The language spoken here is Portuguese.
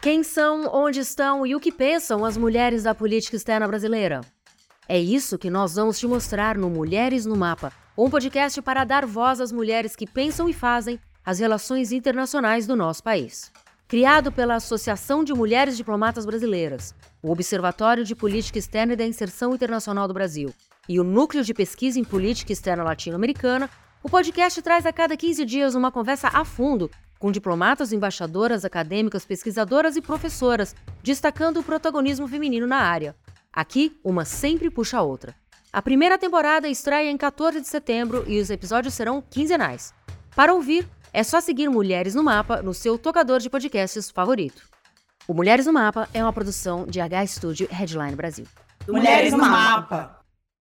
Quem são, onde estão e o que pensam as mulheres da política externa brasileira? É isso que nós vamos te mostrar no Mulheres no Mapa, um podcast para dar voz às mulheres que pensam e fazem as relações internacionais do nosso país. Criado pela Associação de Mulheres Diplomatas Brasileiras, o Observatório de Política Externa e da Inserção Internacional do Brasil e o Núcleo de Pesquisa em Política Externa Latino-Americana, o podcast traz a cada 15 dias uma conversa a fundo com diplomatas, embaixadoras, acadêmicas, pesquisadoras e professoras, destacando o protagonismo feminino na área. Aqui, uma sempre puxa a outra. A primeira temporada estreia em 14 de setembro e os episódios serão quinzenais. Para ouvir, é só seguir Mulheres no Mapa no seu tocador de podcasts favorito. O Mulheres no Mapa é uma produção de H Studio Headline Brasil. Mulheres no Mapa.